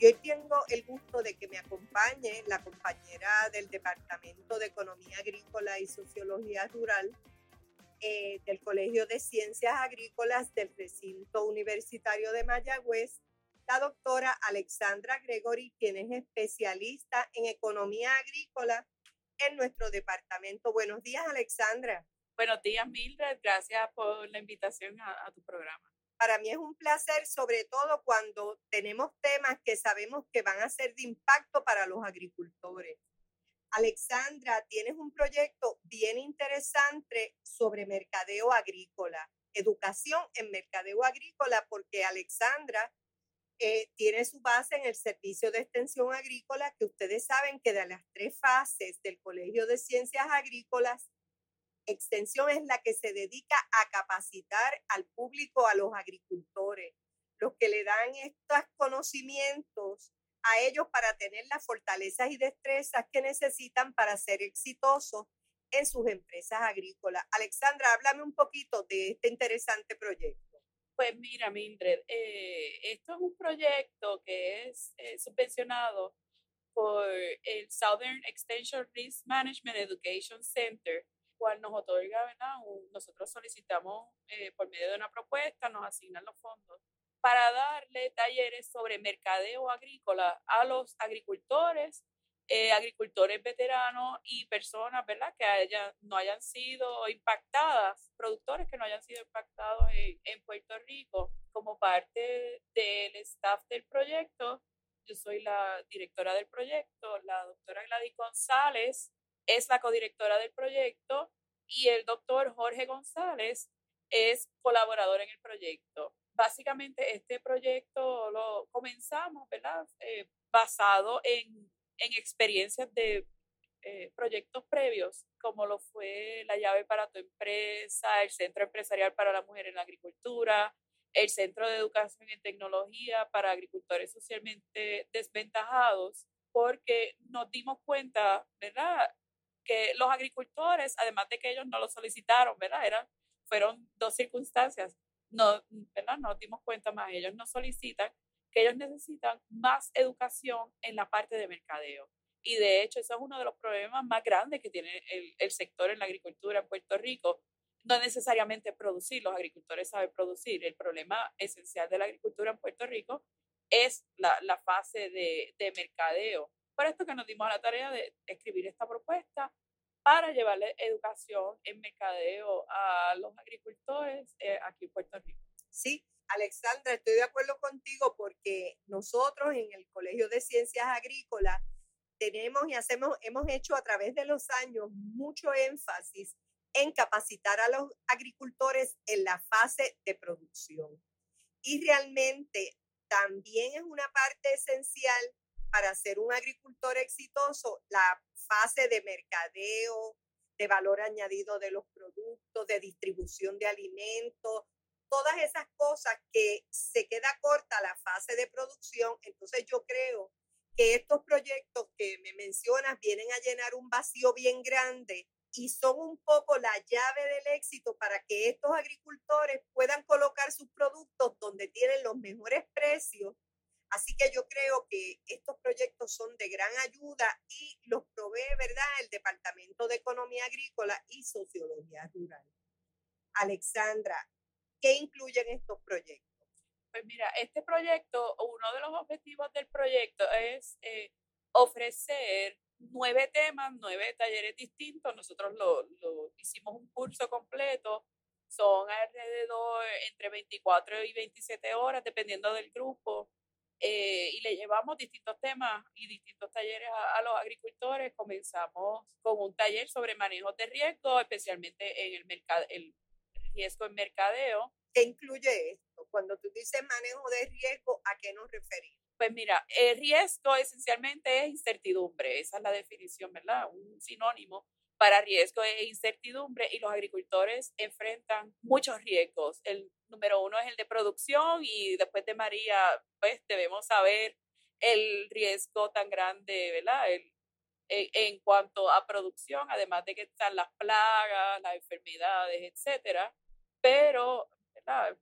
Y hoy tengo el gusto de que me acompañe la compañera del Departamento de Economía Agrícola y Sociología Rural eh, del Colegio de Ciencias Agrícolas del Recinto Universitario de Mayagüez, la doctora Alexandra Gregory, quien es especialista en economía agrícola en nuestro departamento. Buenos días, Alexandra. Buenos días, Mildred. Gracias por la invitación a, tu programa. Para mí es un placer, sobre todo cuando tenemos temas que sabemos que van a ser de impacto para los agricultores. Alexandra, tienes un proyecto bien interesante sobre mercadeo agrícola, educación en mercadeo agrícola, porque Alexandra eh, tiene su base en el servicio de extensión agrícola, que ustedes saben que de las tres fases del Colegio de Ciencias Agrícolas, extensión es la que se dedica a capacitar al público, a los agricultores, los que le dan estos conocimientos a ellos para tener las fortalezas y destrezas que necesitan para ser exitosos en sus empresas agrícolas. Alexandra, háblame un poquito de este interesante proyecto. Pues mira, Mildred, eh, esto es un proyecto que es eh, subvencionado por el Southern Extension Risk Management Education Center, cual nos otorga, ¿verdad? nosotros solicitamos eh, por medio de una propuesta, nos asignan los fondos para darle talleres sobre mercadeo agrícola a los agricultores, agricultores veteranos y personas, ¿verdad? Que haya, no hayan sido impactadas, productores que no hayan sido impactados en, en Puerto Rico como parte del staff del proyecto. Yo soy la directora del proyecto, la doctora Gladys González es la codirectora del proyecto y el doctor Jorge González es colaborador en el proyecto. Básicamente este proyecto lo comenzamos, ¿verdad? Eh, basado en, en experiencias de eh, proyectos previos, como lo fue la llave para tu empresa, el Centro Empresarial para la Mujer en la Agricultura, el Centro de Educación y Tecnología para Agricultores Socialmente Desventajados, porque nos dimos cuenta, ¿verdad? Que los agricultores, además de que ellos no lo solicitaron, ¿verdad? Eran, fueron dos circunstancias, no, ¿verdad? Nos dimos cuenta más, ellos no solicitan que ellos necesitan más educación en la parte de mercadeo. Y de hecho, eso es uno de los problemas más grandes que tiene el, sector en la agricultura en Puerto Rico. No necesariamente producir, los agricultores saben producir. El problema esencial de la agricultura en Puerto Rico es la, fase de, de mercadeo. Por esto que nos dimos la tarea de escribir esta propuesta para llevarle educación en mercadeo a los agricultores eh, aquí en Puerto Rico. Sí, Alexandra, estoy de acuerdo contigo porque nosotros en el Colegio de Ciencias Agrícolas tenemos y hacemos, hemos hecho a través de los años mucho énfasis en capacitar a los agricultores en la fase de producción. Y realmente también es una parte esencial para ser un agricultor exitoso la fase de mercadeo, de valor añadido de los productos, de distribución de alimentos, todas esas cosas que se queda corta la fase de producción. Entonces yo creo que estos proyectos que me mencionas vienen a llenar un vacío bien grande y son un poco la llave del éxito para que estos agricultores puedan colocar sus productos donde tienen los mejores precios. Así que yo creo que estos proyectos son de gran ayuda y los provee, ¿verdad?, el Departamento de Economía Agrícola y Sociología Rural. Alexandra, ¿qué incluyen estos proyectos? Pues mira, este proyecto, uno de los objetivos del proyecto es eh, ofrecer nueve temas, nueve talleres distintos. Nosotros lo, lo, hicimos un curso completo. Son alrededor entre 24 y 27 horas, dependiendo del grupo. Eh, y le llevamos distintos temas y distintos talleres a, los agricultores. Comenzamos con un taller sobre manejo de riesgo, especialmente en el, mercado, riesgo en mercadeo. ¿Qué incluye esto? Cuando tú dices manejo de riesgo, ¿a qué nos referimos? Pues mira, el riesgo esencialmente es incertidumbre, esa es la definición, ¿verdad? Un sinónimo para riesgo es incertidumbre y los agricultores enfrentan muchos riesgos. El número uno es el de producción y después de María, pues debemos saber el riesgo tan grande, ¿verdad? El, en, cuanto a producción, además de que están las plagas, las enfermedades, etcétera. Pero, ¿verdad?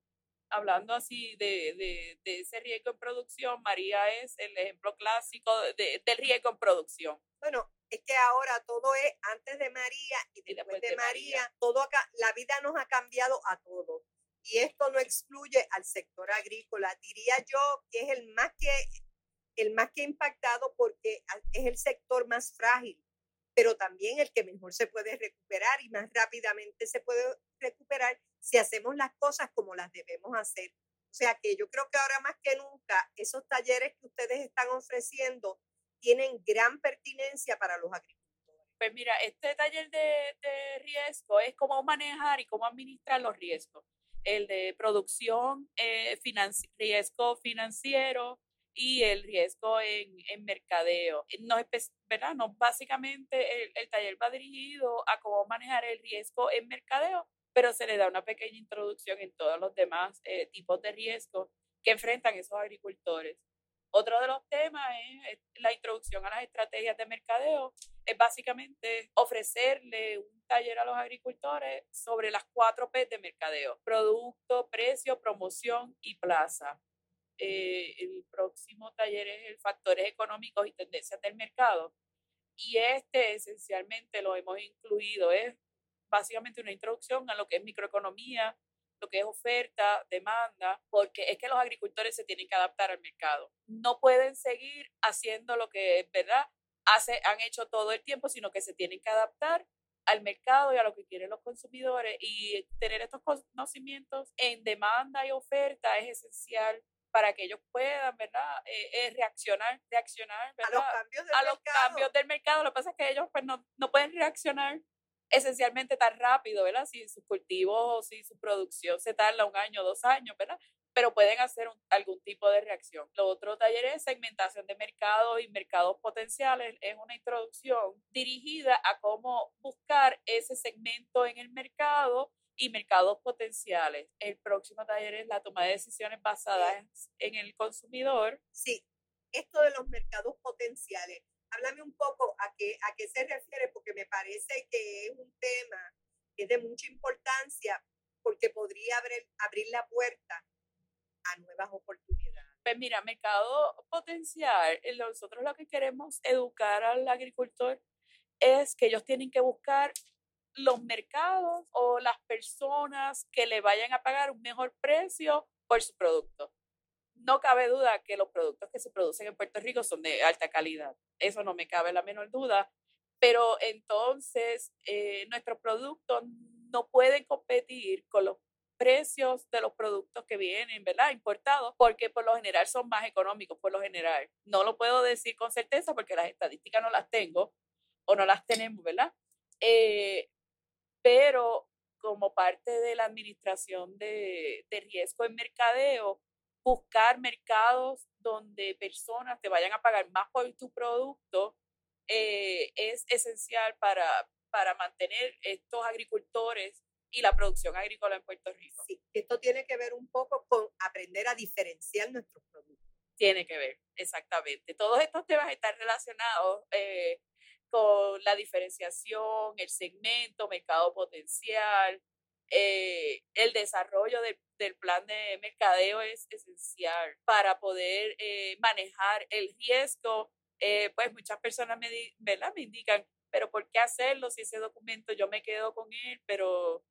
hablando así de, de, de, ese riesgo en producción, María es el ejemplo clásico de, del riesgo en producción. Bueno, es que ahora todo es antes de María y después, de, María, todo acá, la vida nos ha cambiado a todos. Y esto no excluye al sector agrícola. Diría yo que es el más que el más que impactado porque es el sector más frágil, pero también el que mejor se puede recuperar y más rápidamente se puede recuperar si hacemos las cosas como las debemos hacer. O sea que yo creo que ahora más que nunca esos talleres que ustedes están ofreciendo tienen gran pertinencia para los agricultores. Pues mira, este taller de, de riesgo es cómo manejar y cómo administrar los riesgos. El de producción, eh, riesgo financiero, y el riesgo en, en mercadeo. No, ¿verdad? no básicamente el, el, taller va dirigido a cómo manejar el riesgo en mercadeo, pero se le da una pequeña introducción en todos los demás eh, tipos de riesgos que enfrentan esos agricultores. Otro de los temas es la introducción a las estrategias de mercadeo. Es básicamente ofrecerle un taller a los agricultores sobre las cuatro P de mercadeo. Producto, precio, promoción y plaza. Eh, el próximo taller es el factores económicos y tendencias del mercado. Y este esencialmente lo hemos incluido, es básicamente una introducción a lo que es microeconomía, lo que es oferta, demanda, porque es que los agricultores se tienen que adaptar al mercado. No pueden seguir haciendo lo que es verdad hace, han hecho todo el tiempo, sino que se tienen que adaptar al mercado y a lo que quieren los consumidores y tener estos conocimientos en demanda y oferta es esencial para que ellos puedan, ¿verdad? Eh, eh, reaccionar, reaccionar, ¿verdad? A los cambios del a mercado. los cambios del mercado. Lo que pasa es que ellos pues no, no pueden reaccionar esencialmente tan rápido, ¿verdad? Si sus cultivos, si su producción se tarda un año, dos años, ¿verdad? Pero pueden hacer algún tipo de reacción. Lo otro taller es segmentación de mercado y mercados potenciales. Es una introducción dirigida a cómo buscar ese segmento en el mercado y mercados potenciales. El próximo taller es la toma de decisiones basadas en el consumidor. Sí, esto de los mercados potenciales. Háblame un poco a qué, a qué se refiere, porque me parece que es un tema que es de mucha importancia, porque podría abrir, abrir la puerta a nuevas oportunidades. Pues mira, mercado potencial, eh, nosotros lo que queremos educar al agricultor es que ellos tienen que buscar los mercados o las personas que le vayan a pagar un mejor precio por su producto. No cabe duda que los productos que se producen en Puerto Rico son de alta calidad. Eso no me cabe la menor duda. Pero entonces eh, nuestros productos no pueden competir con los precios de los productos que vienen, ¿verdad? Importados, porque por lo general son más económicos, por lo general. No lo puedo decir con certeza porque las estadísticas no las tengo o no las tenemos, ¿verdad? Eh, pero como parte de la administración de, riesgo en mercadeo, buscar mercados donde personas te vayan a pagar más por tu producto eh, es esencial para, para mantener estos agricultores y la producción agrícola en Puerto Rico. Sí, esto tiene que ver un poco con aprender a diferenciar nuestros productos. Tiene que ver, exactamente. Todos estos temas están relacionados. Eh, con la diferenciación, el segmento, mercado potencial, eh, el desarrollo del plan de mercadeo es esencial para poder eh, manejar el riesgo. Eh, pues muchas personas me, ¿verdad? me indican, pero ¿por qué hacerlo si ese documento yo me quedo con él? Pero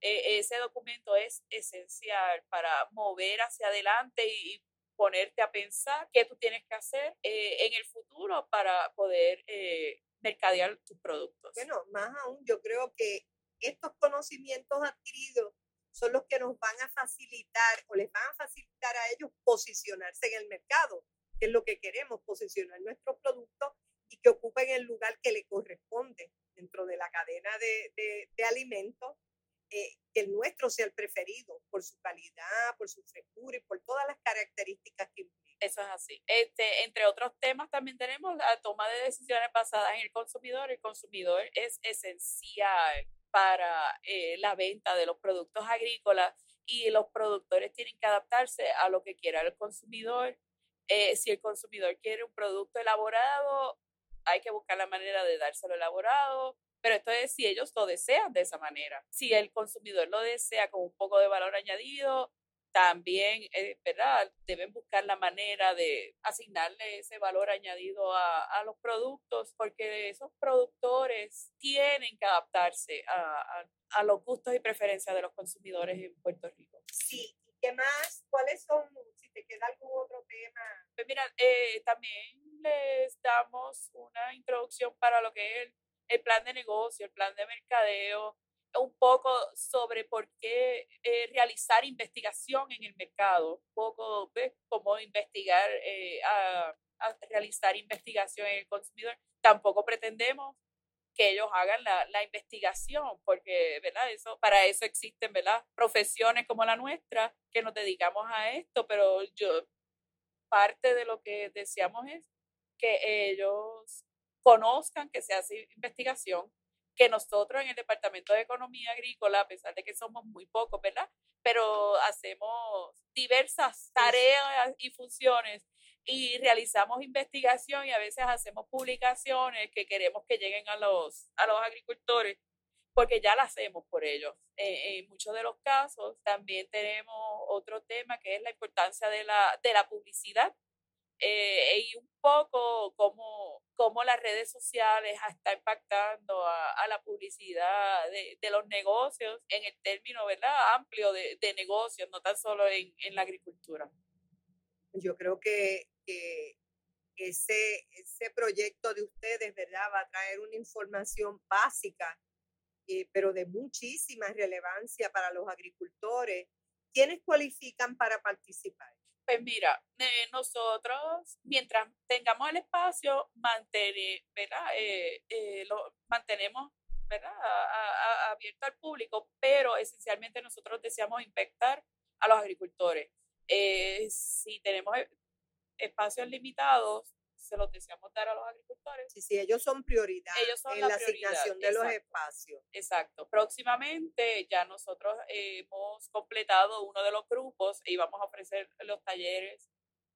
ese documento es esencial para mover hacia adelante y, ponerte a pensar qué tú tienes que hacer en el futuro para poder mercadear tus productos. Bueno, más aún, yo creo que estos conocimientos adquiridos son los que nos van a facilitar o les van a facilitar a ellos posicionarse en el mercado, que es lo que queremos, posicionar nuestros productos y que ocupen el lugar que le corresponde dentro de la cadena de, de, de alimentos, eh, que el nuestro sea el preferido por su calidad, por su frescura y por todas las características que eso es así. Este, entre otros temas, también tenemos la toma de decisiones basadas en el consumidor. El consumidor es esencial para eh, la venta de los productos agrícolas y los productores tienen que adaptarse a lo que quiera el consumidor. Eh, si el consumidor quiere un producto elaborado, hay que buscar la manera de dárselo elaborado, pero esto es si ellos lo desean de esa manera. Si el consumidor lo desea con un poco de valor añadido, también, eh, ¿verdad? Deben buscar la manera de asignarle ese valor añadido a, a los productos, porque esos productores tienen que adaptarse a, a, los gustos y preferencias de los consumidores en Puerto Rico. Sí, ¿y qué más? ¿Cuáles son, si te queda algún otro tema? Pues mira, eh, también les damos una introducción para lo que es el, el plan de negocio, el plan de mercadeo, un poco sobre por qué eh, realizar investigación en el mercado, un poco de cómo investigar, eh, a, realizar investigación en el consumidor. Tampoco pretendemos que ellos hagan la, la, investigación, porque, ¿verdad? Eso, para eso existen, ¿verdad? Profesiones como la nuestra que nos dedicamos a esto, pero yo, parte de lo que deseamos es que ellos conozcan que se hace investigación, que nosotros en el Departamento de Economía Agrícola, a pesar de que somos muy pocos, ¿verdad? Pero hacemos diversas tareas y funciones y realizamos investigación y a veces hacemos publicaciones que queremos que lleguen a los, a los agricultores porque ya las hacemos por ellos. Eh, en muchos de los casos también tenemos otro tema que es la importancia de la, de la publicidad eh, y un poco cómo, cómo, las redes sociales están impactando a, la publicidad de, los negocios en el término ¿verdad? amplio de, de negocios, no tan solo en, en, la agricultura. Yo creo que, que ese, ese proyecto de ustedes ¿verdad? va a traer una información básica, eh, pero de muchísima relevancia para los agricultores. ¿Quiénes cualifican para participar? Pues mira, eh, nosotros, mientras tengamos el espacio, ¿verdad? Eh, eh, lo mantenemos ¿verdad? abierto al público, pero esencialmente nosotros deseamos impactar a los agricultores. si tenemos espacios limitados, se los deseamos dar a los agricultores. Sí, sí, ellos son prioridad en la, asignación de los espacios. Exacto. Próximamente ya nosotros hemos completado uno de los grupos y vamos a ofrecer los talleres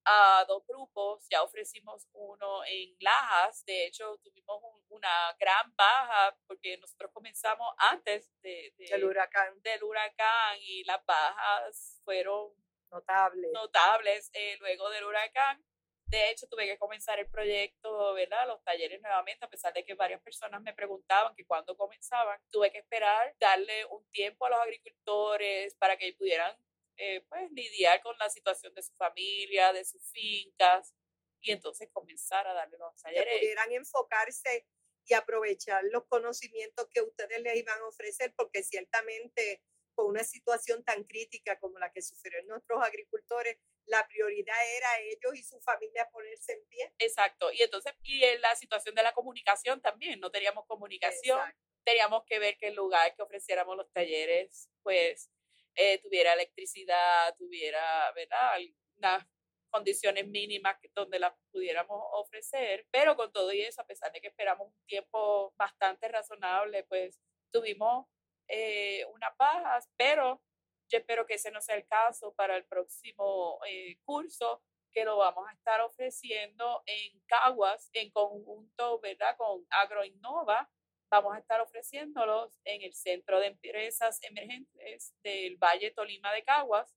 a dos grupos. Ya ofrecimos uno en Lajas. De hecho, tuvimos una gran baja porque nosotros comenzamos antes de, del huracán. Del huracán y las bajas fueron notables. Notables eh, luego del huracán. De hecho, tuve que comenzar el proyecto, ¿verdad? Los talleres nuevamente, a pesar de que varias personas me preguntaban que cuándo comenzaban. Tuve que esperar, darle un tiempo a los agricultores para que pudieran, eh, pues, lidiar con la situación de su familia, de sus fincas, y entonces comenzar a darle los talleres. Que pudieran enfocarse y aprovechar los conocimientos que ustedes les iban a ofrecer, porque ciertamente con una situación tan crítica como la que sufrieron nuestros agricultores, la prioridad era ellos y su familia ponerse en pie. Exacto. Y entonces, y en la situación de la comunicación también, no teníamos comunicación. Teníamos que ver que el lugar que ofreciéramos los talleres, pues, eh, tuviera electricidad, tuviera, ¿verdad? Unas condiciones mínimas donde las pudiéramos ofrecer. Pero con todo y eso, a pesar de que esperamos un tiempo bastante razonable, pues tuvimos eh, unas bajas, pero yo espero que ese no sea el caso para el próximo eh, curso que lo vamos a estar ofreciendo en Caguas en conjunto, ¿verdad? Con AgroInnova. Vamos a estar ofreciéndolos en el Centro de Empresas Emergentes del Valle Tolima de Caguas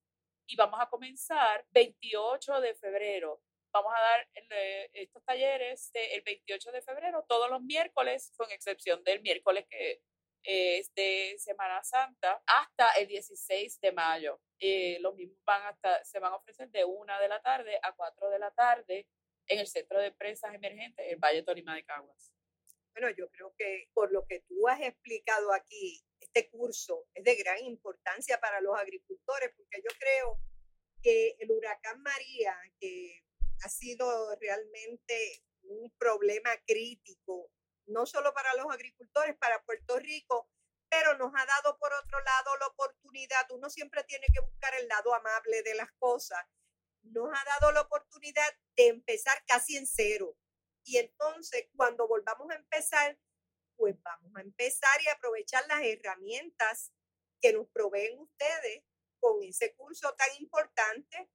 y vamos a comenzar 28 de febrero. Vamos a dar eh, estos talleres el 28 de febrero todos los miércoles, con excepción del miércoles que es de Semana Santa hasta el 16 de mayo. Eh, los mismos van hasta, se van a ofrecer de una de la tarde a 4 de la tarde en el Centro de Empresas Emergentes, el Valle Tolima de Caguas. Bueno, yo creo que por lo que tú has explicado aquí, este curso es de gran importancia para los agricultores, porque yo creo que el huracán María, que ha sido realmente un problema crítico no solo para los agricultores, para Puerto Rico, pero nos ha dado por otro lado la oportunidad, uno siempre tiene que buscar el lado amable de las cosas, nos ha dado la oportunidad de empezar casi en cero. Y entonces, cuando volvamos a empezar, pues vamos a empezar y aprovechar las herramientas que nos proveen ustedes con ese curso tan importante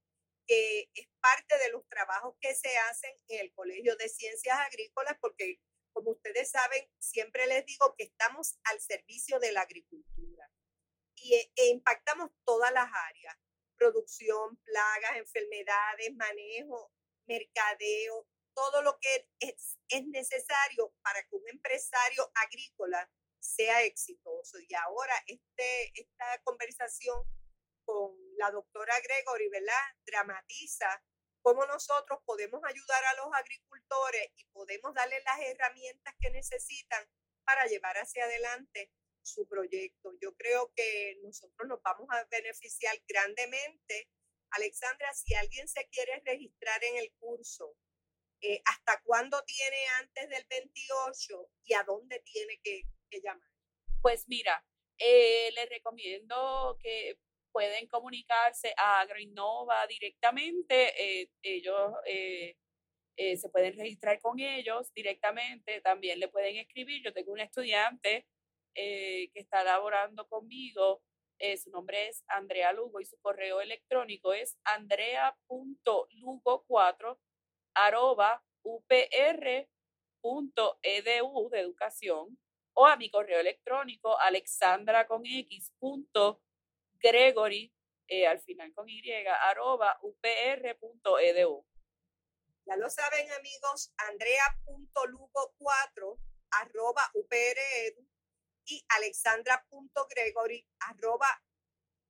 que es parte de los trabajos que se hacen en el Colegio de Ciencias Agrícolas, porque como ustedes saben, siempre les digo que estamos al servicio de la agricultura y e, e impactamos todas las áreas, producción, plagas, enfermedades, manejo, mercadeo, todo lo que es, es necesario para que un empresario agrícola sea exitoso. Y ahora este, esta conversación con la doctora Gregory, ¿verdad? Dramatiza cómo nosotros podemos ayudar a los agricultores y podemos darles las herramientas que necesitan para llevar hacia adelante su proyecto. Yo creo que nosotros nos vamos a beneficiar grandemente. Alexandra, si alguien se quiere registrar en el curso, eh, ¿hasta cuándo tiene antes del 28 y a dónde tiene que, llamar? Pues mira, eh, les recomiendo que pueden comunicarse a AgroInnova directamente. Eh, ellos se pueden registrar con ellos directamente. También le pueden escribir. Yo tengo un estudiante que está laborando conmigo. su nombre es Andrea Lugo y su correo electrónico es andrea.lugo4 arroba upr.edu de educación o a mi correo electrónico alexandra con x punto gregory eh, al final con y arroba upr.edu. Ya lo saben amigos, andrea.lugo4 arroba upr.edu y alexandra.gregory arroba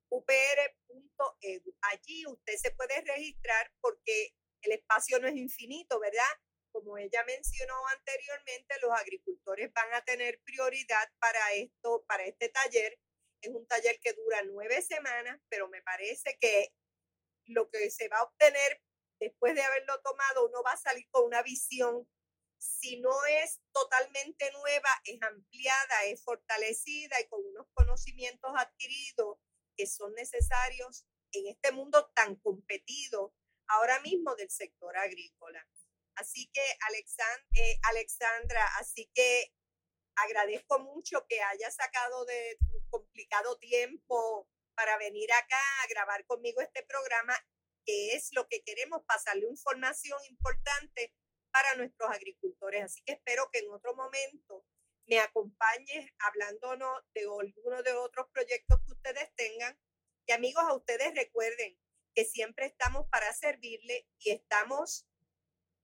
upr.edu. Allí usted se puede registrar porque el espacio no es infinito, ¿verdad? Como ella mencionó anteriormente, los agricultores van a tener prioridad para esto, para este taller. Es un taller que dura nueve semanas, pero me parece que lo que se va a obtener después de haberlo tomado, uno va a salir con una visión, si no es totalmente nueva, es ampliada, es fortalecida y con unos conocimientos adquiridos que son necesarios en este mundo tan competido ahora mismo del sector agrícola. Así que, eh, Alexandra, así que agradezco mucho que hayas sacado de complicado tiempo para venir acá a grabar conmigo este programa, que es lo que queremos, pasarle información importante para nuestros agricultores. Así que espero que en otro momento me acompañes hablándonos de alguno de otros proyectos que ustedes tengan. Y amigos, a ustedes recuerden, que siempre estamos para servirle y estamos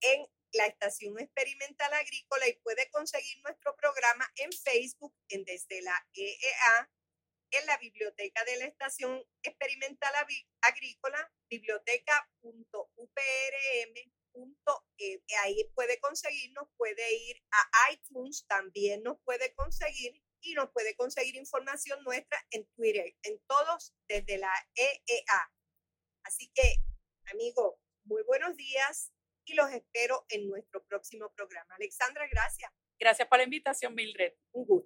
en la Estación Experimental Agrícola y puede conseguir nuestro programa en Facebook en desde la EEA en la biblioteca de la Estación Experimental Agrícola, biblioteca.uprm.edu. Ahí puede conseguirnos, puede ir a iTunes, también nos puede conseguir y nos puede conseguir información nuestra en Twitter, en todos desde la EEA. Así que, amigo, muy buenos días y los espero en nuestro próximo programa. Alexandra, gracias. Gracias por la invitación, Mildred. Un gusto.